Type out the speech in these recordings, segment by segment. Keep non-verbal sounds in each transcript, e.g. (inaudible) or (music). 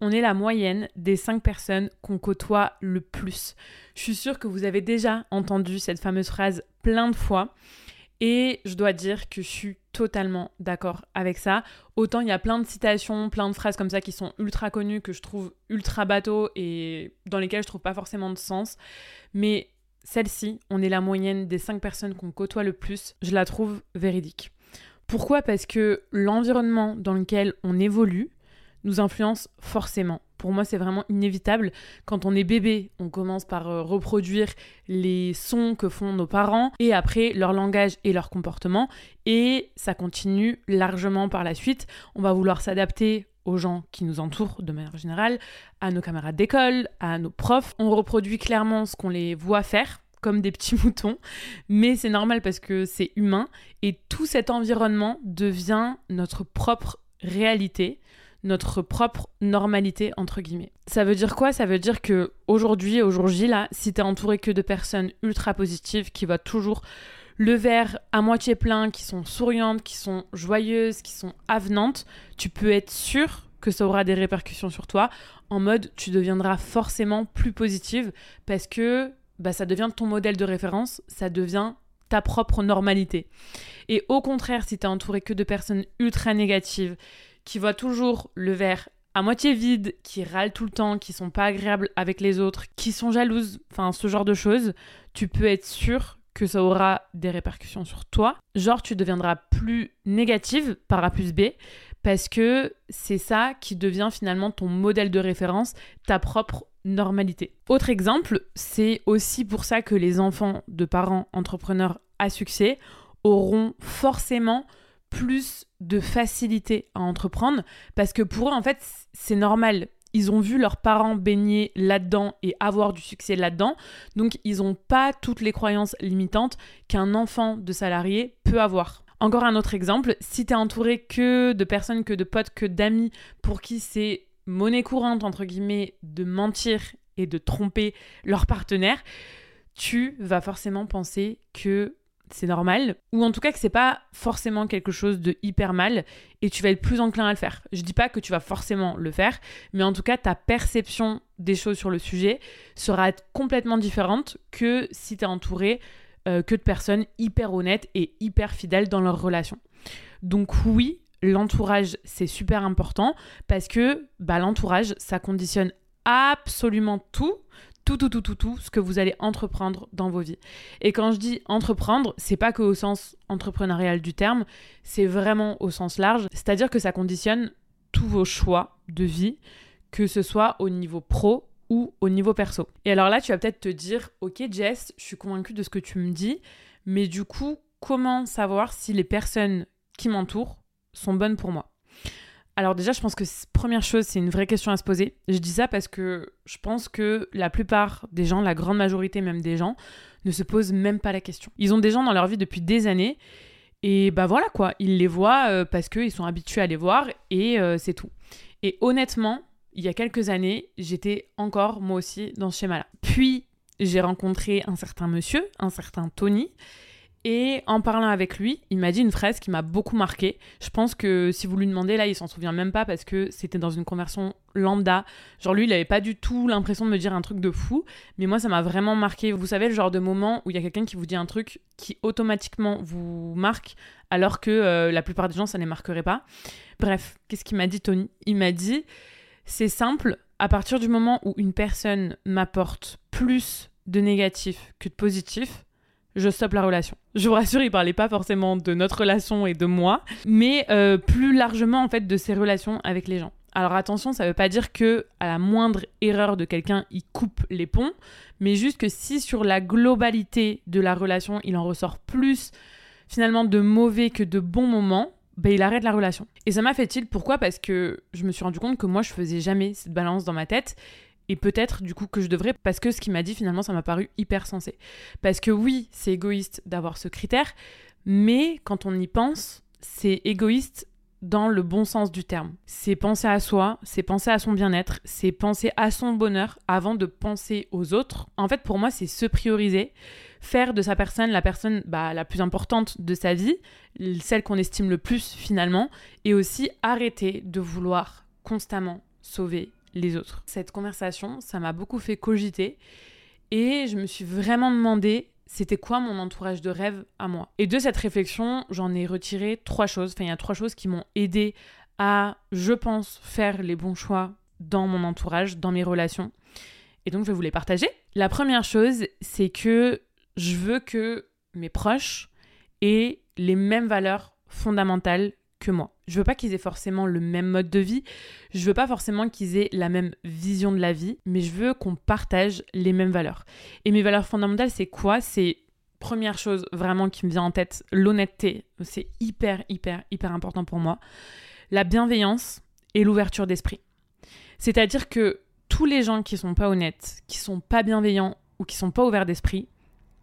on est la moyenne des cinq personnes qu'on côtoie le plus. Je suis sûre que vous avez déjà entendu cette fameuse phrase plein de fois. Et je dois dire que je suis totalement d'accord avec ça. Autant il y a plein de citations, plein de phrases comme ça qui sont ultra connues, que je trouve ultra bateau et dans lesquelles je trouve pas forcément de sens. Mais celle-ci, on est la moyenne des cinq personnes qu'on côtoie le plus, je la trouve véridique. Pourquoi? Parce que l'environnement dans lequel on évolue nous influence forcément. Pour moi, c'est vraiment inévitable. Quand on est bébé, on commence par euh, reproduire les sons que font nos parents et après leur langage et leur comportement. Et ça continue largement par la suite. On va vouloir s'adapter aux gens qui nous entourent de manière générale, à nos camarades d'école, à nos profs. On reproduit clairement ce qu'on les voit faire comme des petits (laughs) moutons, mais c'est normal parce que c'est humain et tout cet environnement devient notre propre réalité notre propre normalité entre guillemets. Ça veut dire quoi? Ça veut dire que aujourd'hui, aujourd'hui là, si t'es entouré que de personnes ultra positives qui voient toujours le verre à moitié plein, qui sont souriantes, qui sont joyeuses, qui sont avenantes, tu peux être sûr que ça aura des répercussions sur toi. En mode, tu deviendras forcément plus positive parce que bah, ça devient ton modèle de référence, ça devient ta propre normalité. Et au contraire, si tu es entouré que de personnes ultra négatives, qui voient toujours le verre à moitié vide, qui râlent tout le temps, qui sont pas agréables avec les autres, qui sont jalouses, enfin ce genre de choses, tu peux être sûr que ça aura des répercussions sur toi. Genre tu deviendras plus négative par A plus B parce que c'est ça qui devient finalement ton modèle de référence, ta propre normalité. Autre exemple, c'est aussi pour ça que les enfants de parents entrepreneurs à succès auront forcément plus de facilité à entreprendre parce que pour eux, en fait, c'est normal. Ils ont vu leurs parents baigner là-dedans et avoir du succès là-dedans. Donc, ils n'ont pas toutes les croyances limitantes qu'un enfant de salarié peut avoir. Encore un autre exemple, si tu es entouré que de personnes, que de potes, que d'amis pour qui c'est monnaie courante, entre guillemets, de mentir et de tromper leur partenaire, tu vas forcément penser que c'est normal, ou en tout cas que c'est pas forcément quelque chose de hyper mal et tu vas être plus enclin à le faire. Je dis pas que tu vas forcément le faire, mais en tout cas ta perception des choses sur le sujet sera complètement différente que si tu es entouré euh, que de personnes hyper honnêtes et hyper fidèles dans leur relation. Donc oui, l'entourage c'est super important parce que bah, l'entourage ça conditionne absolument tout tout, tout, tout, tout, tout ce que vous allez entreprendre dans vos vies. Et quand je dis entreprendre, c'est pas que au sens entrepreneurial du terme, c'est vraiment au sens large. C'est-à-dire que ça conditionne tous vos choix de vie, que ce soit au niveau pro ou au niveau perso. Et alors là, tu vas peut-être te dire, ok Jess, je suis convaincue de ce que tu me dis, mais du coup, comment savoir si les personnes qui m'entourent sont bonnes pour moi? Alors déjà, je pense que première chose, c'est une vraie question à se poser. Je dis ça parce que je pense que la plupart des gens, la grande majorité même des gens, ne se posent même pas la question. Ils ont des gens dans leur vie depuis des années et bah voilà quoi, ils les voient euh, parce qu'ils sont habitués à les voir et euh, c'est tout. Et honnêtement, il y a quelques années, j'étais encore moi aussi dans ce schéma-là. Puis j'ai rencontré un certain monsieur, un certain Tony, et en parlant avec lui, il m'a dit une phrase qui m'a beaucoup marqué. Je pense que si vous lui demandez, là, il s'en souvient même pas parce que c'était dans une conversion lambda. Genre, lui, il avait pas du tout l'impression de me dire un truc de fou. Mais moi, ça m'a vraiment marqué. Vous savez, le genre de moment où il y a quelqu'un qui vous dit un truc qui automatiquement vous marque, alors que euh, la plupart des gens, ça ne les marquerait pas. Bref, qu'est-ce qu'il m'a dit, Tony? Il m'a dit c'est simple, à partir du moment où une personne m'apporte plus de négatif que de positif, je stoppe la relation. Je vous rassure, il parlait pas forcément de notre relation et de moi, mais euh, plus largement en fait de ses relations avec les gens. Alors attention, ça veut pas dire que à la moindre erreur de quelqu'un, il coupe les ponts, mais juste que si sur la globalité de la relation, il en ressort plus finalement de mauvais que de bons moments, ben il arrête la relation. Et ça m'a fait il pourquoi? Parce que je me suis rendu compte que moi je faisais jamais cette balance dans ma tête et peut-être du coup que je devrais parce que ce qu'il m'a dit finalement ça m'a paru hyper sensé. Parce que oui, c'est égoïste d'avoir ce critère, mais quand on y pense, c'est égoïste dans le bon sens du terme. C'est penser à soi, c'est penser à son bien-être, c'est penser à son bonheur avant de penser aux autres. En fait, pour moi, c'est se prioriser, faire de sa personne la personne bah, la plus importante de sa vie, celle qu'on estime le plus finalement, et aussi arrêter de vouloir constamment sauver les autres. Cette conversation, ça m'a beaucoup fait cogiter et je me suis vraiment demandé c'était quoi mon entourage de rêve à moi? Et de cette réflexion, j'en ai retiré trois choses. Enfin, il y a trois choses qui m'ont aidé à, je pense, faire les bons choix dans mon entourage, dans mes relations. Et donc, je vais vous les partager. La première chose, c'est que je veux que mes proches aient les mêmes valeurs fondamentales que moi. Je veux pas qu'ils aient forcément le même mode de vie, je veux pas forcément qu'ils aient la même vision de la vie, mais je veux qu'on partage les mêmes valeurs. Et mes valeurs fondamentales, c'est quoi? C'est première chose vraiment qui me vient en tête, l'honnêteté. C'est hyper, hyper, hyper important pour moi. La bienveillance et l'ouverture d'esprit. C'est-à-dire que tous les gens qui sont pas honnêtes, qui sont pas bienveillants ou qui sont pas ouverts d'esprit,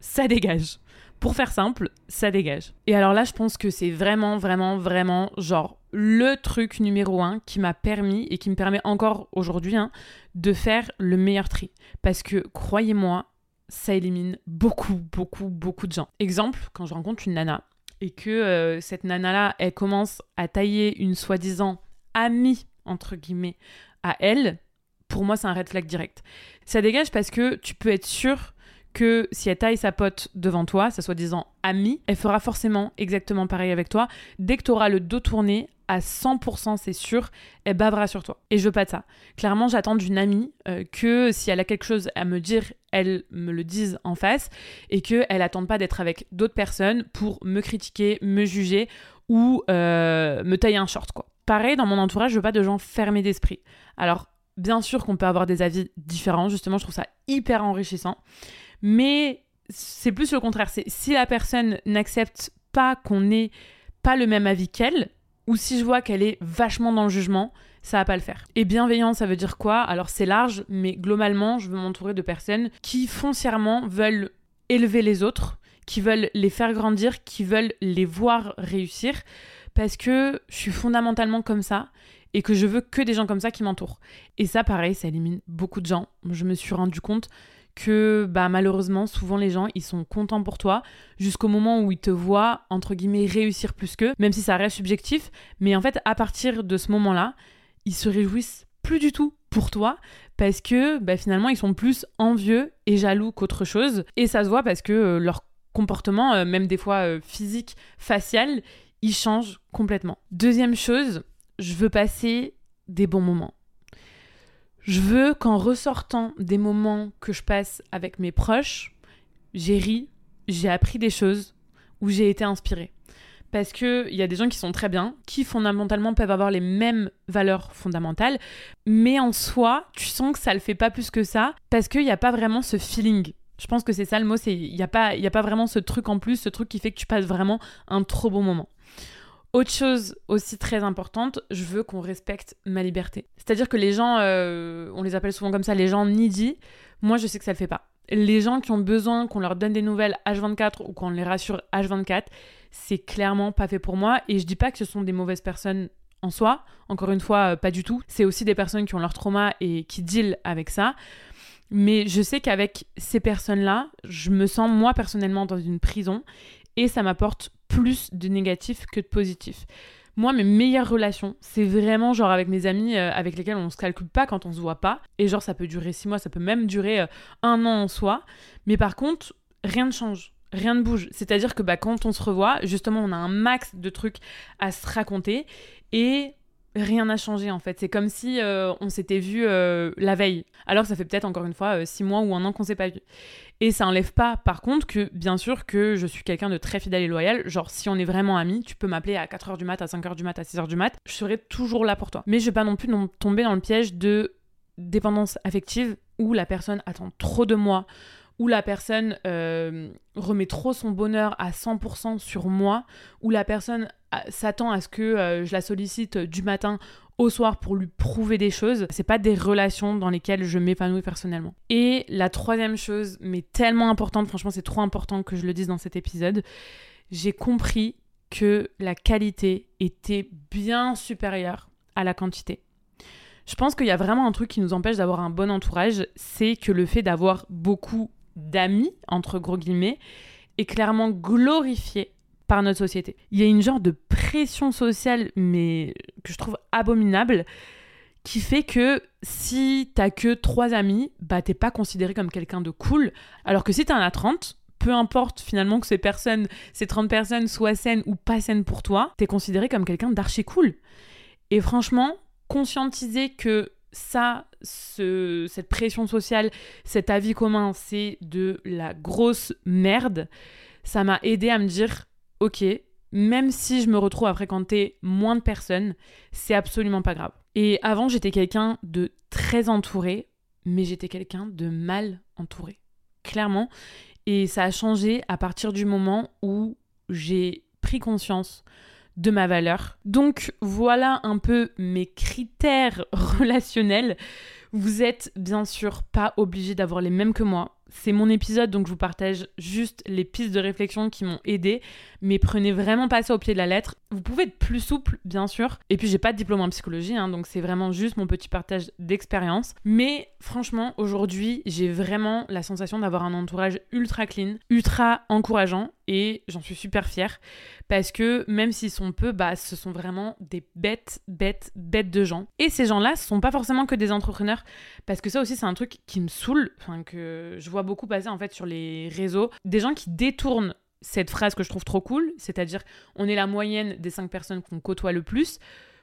ça dégage. Pour faire simple, ça dégage. Et alors là, je pense que c'est vraiment, vraiment, vraiment, genre, le truc numéro un qui m'a permis et qui me permet encore aujourd'hui hein, de faire le meilleur tri. Parce que, croyez-moi, ça élimine beaucoup, beaucoup, beaucoup de gens. Exemple, quand je rencontre une nana et que euh, cette nana-là, elle commence à tailler une soi-disant amie, entre guillemets, à elle, pour moi, c'est un red flag direct. Ça dégage parce que tu peux être sûr que si elle taille sa pote devant toi, ça soit disant amie, elle fera forcément exactement pareil avec toi. Dès que tu auras le dos tourné, à 100%, c'est sûr, elle bavera sur toi. Et je veux pas de ça. Clairement, j'attends d'une amie euh, que si elle a quelque chose à me dire, elle me le dise en face et qu'elle attende pas d'être avec d'autres personnes pour me critiquer, me juger ou euh, me tailler un short, quoi. Pareil, dans mon entourage, je veux pas de gens fermés d'esprit. Alors, bien sûr qu'on peut avoir des avis différents, justement, je trouve ça hyper enrichissant. Mais c'est plus le contraire. Si la personne n'accepte pas qu'on ait pas le même avis qu'elle, ou si je vois qu'elle est vachement dans le jugement, ça va pas le faire. Et bienveillant, ça veut dire quoi? Alors c'est large, mais globalement, je veux m'entourer de personnes qui foncièrement veulent élever les autres, qui veulent les faire grandir, qui veulent les voir réussir, parce que je suis fondamentalement comme ça et que je veux que des gens comme ça qui m'entourent. Et ça, pareil, ça élimine beaucoup de gens. Je me suis rendu compte que bah, malheureusement, souvent les gens, ils sont contents pour toi jusqu'au moment où ils te voient, entre guillemets, réussir plus qu'eux, même si ça reste subjectif. Mais en fait, à partir de ce moment-là, ils se réjouissent plus du tout pour toi parce que bah, finalement, ils sont plus envieux et jaloux qu'autre chose. Et ça se voit parce que euh, leur comportement, euh, même des fois euh, physique, facial, il change complètement. Deuxième chose, je veux passer des bons moments. Je veux qu'en ressortant des moments que je passe avec mes proches, j'ai ri, j'ai appris des choses ou j'ai été inspirée. Parce qu'il y a des gens qui sont très bien, qui fondamentalement peuvent avoir les mêmes valeurs fondamentales, mais en soi, tu sens que ça le fait pas plus que ça, parce qu'il n'y a pas vraiment ce feeling. Je pense que c'est ça le mot, il n'y a, pas, y a pas vraiment ce truc en plus, ce truc qui fait que tu passes vraiment un trop bon moment. Autre chose aussi très importante, je veux qu'on respecte ma liberté. C'est-à-dire que les gens, euh, on les appelle souvent comme ça, les gens needy, moi je sais que ça le fait pas. Les gens qui ont besoin qu'on leur donne des nouvelles H24 ou qu'on les rassure H24, c'est clairement pas fait pour moi. Et je dis pas que ce sont des mauvaises personnes en soi, encore une fois, euh, pas du tout. C'est aussi des personnes qui ont leur trauma et qui deal avec ça. Mais je sais qu'avec ces personnes-là, je me sens moi personnellement dans une prison et ça m'apporte plus de négatif que de positif. Moi, mes meilleures relations, c'est vraiment genre avec mes amis euh, avec lesquels on se calcule pas quand on se voit pas. Et genre, ça peut durer six mois, ça peut même durer euh, un an en soi. Mais par contre, rien ne change. Rien ne bouge. C'est-à-dire que bah, quand on se revoit, justement, on a un max de trucs à se raconter. Et rien n'a changé en fait. C'est comme si euh, on s'était vu euh, la veille. Alors que ça fait peut-être encore une fois euh, six mois ou un an qu'on s'est pas vu. Et ça enlève pas par contre que bien sûr que je suis quelqu'un de très fidèle et loyal. Genre si on est vraiment amis, tu peux m'appeler à 4h du mat, à 5h du mat, à 6h du mat. Je serai toujours là pour toi. Mais je vais pas non plus tomber dans le piège de dépendance affective où la personne attend trop de moi où la personne remet trop son bonheur à 100% sur moi, où la personne s'attend à ce que euh, je la sollicite du matin au soir pour lui prouver des choses. C'est pas des relations dans lesquelles je m'épanouis personnellement. Et la troisième chose, mais tellement importante, franchement, c'est trop important que je le dise dans cet épisode, j'ai compris que la qualité était bien supérieure à la quantité. Je pense qu'il y a vraiment un truc qui nous empêche d'avoir un bon entourage, c'est que le fait d'avoir beaucoup d'amis, entre gros guillemets, est clairement glorifié par notre société. Il y a une genre de pression sociale, mais que je trouve abominable, qui fait que si t'as que trois amis, bah t'es pas considéré comme quelqu'un de cool. Alors que si t'en as 30, peu importe finalement que ces personnes, ces 30 personnes soient saines ou pas saines pour toi, t'es considéré comme quelqu'un d'archi cool. Et franchement, conscientiser que ça, cette pression sociale, cet avis commun, c'est de la grosse merde, ça m'a aidé à me dire, ok, même si je me retrouve à fréquenter moins de personnes, c'est absolument pas grave. Et avant, j'étais quelqu'un de très entouré, mais j'étais quelqu'un de mal entouré. Clairement. Et ça a changé à partir du moment où j'ai pris conscience de ma valeur. Donc voilà un peu mes critères (laughs) relationnels. Vous êtes bien sûr pas obligé d'avoir les mêmes que moi. C'est mon épisode, donc je vous partage juste les pistes de réflexion qui m'ont aidé. Mais prenez vraiment pas ça au pied de la lettre. Vous pouvez être plus souple, bien sûr. Et puis, j'ai pas de diplôme en psychologie, hein, donc c'est vraiment juste mon petit partage d'expérience. Mais franchement, aujourd'hui, j'ai vraiment la sensation d'avoir un entourage ultra clean, ultra encourageant. Et j'en suis super fière. Parce que même s'ils sont peu, bah, ce sont vraiment des bêtes, bêtes, bêtes de gens. Et ces gens-là, ce sont pas forcément que des entrepreneurs. Parce que ça aussi, c'est un truc qui me saoule. Enfin, que je vois beaucoup passer en fait sur les réseaux. Des gens qui détournent cette phrase que je trouve trop cool, c'est-à-dire on est la moyenne des cinq personnes qu'on côtoie le plus,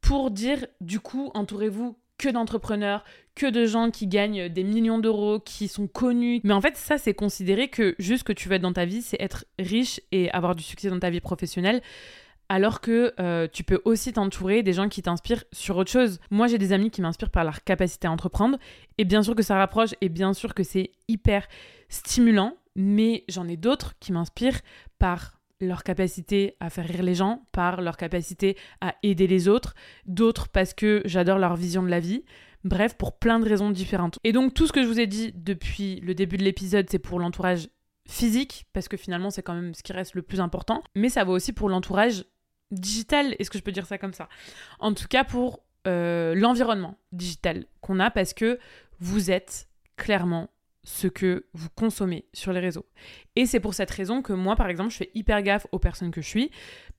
pour dire du coup, entourez-vous que d'entrepreneurs, que de gens qui gagnent des millions d'euros, qui sont connus. Mais en fait, ça, c'est considérer que juste ce que tu veux être dans ta vie, c'est être riche et avoir du succès dans ta vie professionnelle. Alors que euh, tu peux aussi t'entourer des gens qui t'inspirent sur autre chose. Moi, j'ai des amis qui m'inspirent par leur capacité à entreprendre. Et bien sûr que ça rapproche et bien sûr que c'est hyper stimulant mais j'en ai d'autres qui m'inspirent par leur capacité à faire rire les gens, par leur capacité à aider les autres, d'autres parce que j'adore leur vision de la vie. Bref, pour plein de raisons différentes. Et donc tout ce que je vous ai dit depuis le début de l'épisode, c'est pour l'entourage physique, parce que finalement c'est quand même ce qui reste le plus important, mais ça vaut aussi pour l'entourage digital, est-ce que je peux dire ça comme ça? En tout cas pour euh, l'environnement digital qu'on a, parce que vous êtes clairement ce que vous consommez sur les réseaux. Et c'est pour cette raison que moi, par exemple, je fais hyper gaffe aux personnes que je suis,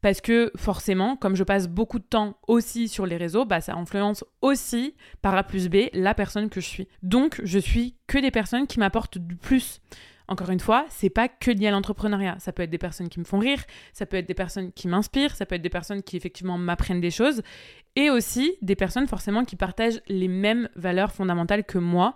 parce que forcément, comme je passe beaucoup de temps aussi sur les réseaux, bah, ça influence aussi, par A plus B, la personne que je suis. Donc, je suis que des personnes qui m'apportent du plus. Encore une fois, c'est pas que lié à l'entrepreneuriat. Ça peut être des personnes qui me font rire, ça peut être des personnes qui m'inspirent, ça peut être des personnes qui effectivement m'apprennent des choses, et aussi des personnes forcément qui partagent les mêmes valeurs fondamentales que moi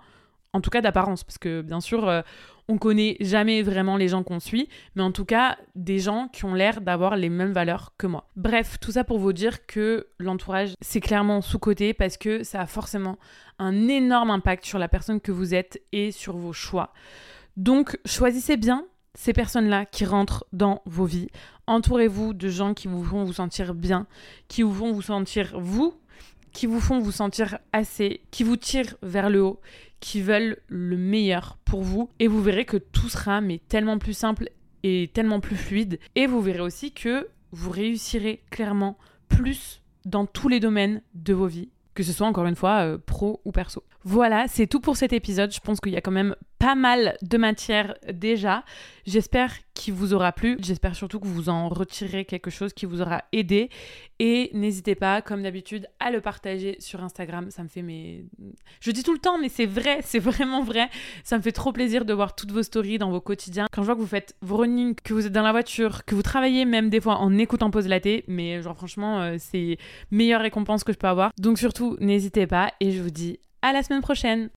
en tout cas d'apparence, parce que bien sûr, euh, on connaît jamais vraiment les gens qu'on suit, mais en tout cas des gens qui ont l'air d'avoir les mêmes valeurs que moi. Bref, tout ça pour vous dire que l'entourage, c'est clairement sous-côté parce que ça a forcément un énorme impact sur la personne que vous êtes et sur vos choix. Donc choisissez bien ces personnes-là qui rentrent dans vos vies. Entourez-vous de gens qui vous font vous sentir bien, qui vous font vous sentir vous, qui vous font vous sentir assez, qui vous tirent vers le haut, qui veulent le meilleur pour vous. Et vous verrez que tout sera mais tellement plus simple et tellement plus fluide. Et vous verrez aussi que vous réussirez clairement plus dans tous les domaines de vos vies, que ce soit encore une fois euh, pro ou perso. Voilà, c'est tout pour cet épisode. Je pense qu'il y a quand même pas mal de matière déjà. J'espère qu'il vous aura plu. J'espère surtout que vous en retirerez quelque chose qui vous aura aidé. Et n'hésitez pas, comme d'habitude, à le partager sur Instagram. Ça me fait mes... Je dis tout le temps, mais c'est vrai, (laughs) c'est vraiment vrai. Ça me fait trop plaisir de voir toutes vos stories dans vos quotidiens. Quand je vois que vous faites vos que vous êtes dans la voiture, que vous travaillez même des fois en écoutant Pause Laté, mais genre franchement, euh, c'est meilleure récompense que je peux avoir. Donc surtout, n'hésitez pas et je vous dis à la semaine prochaine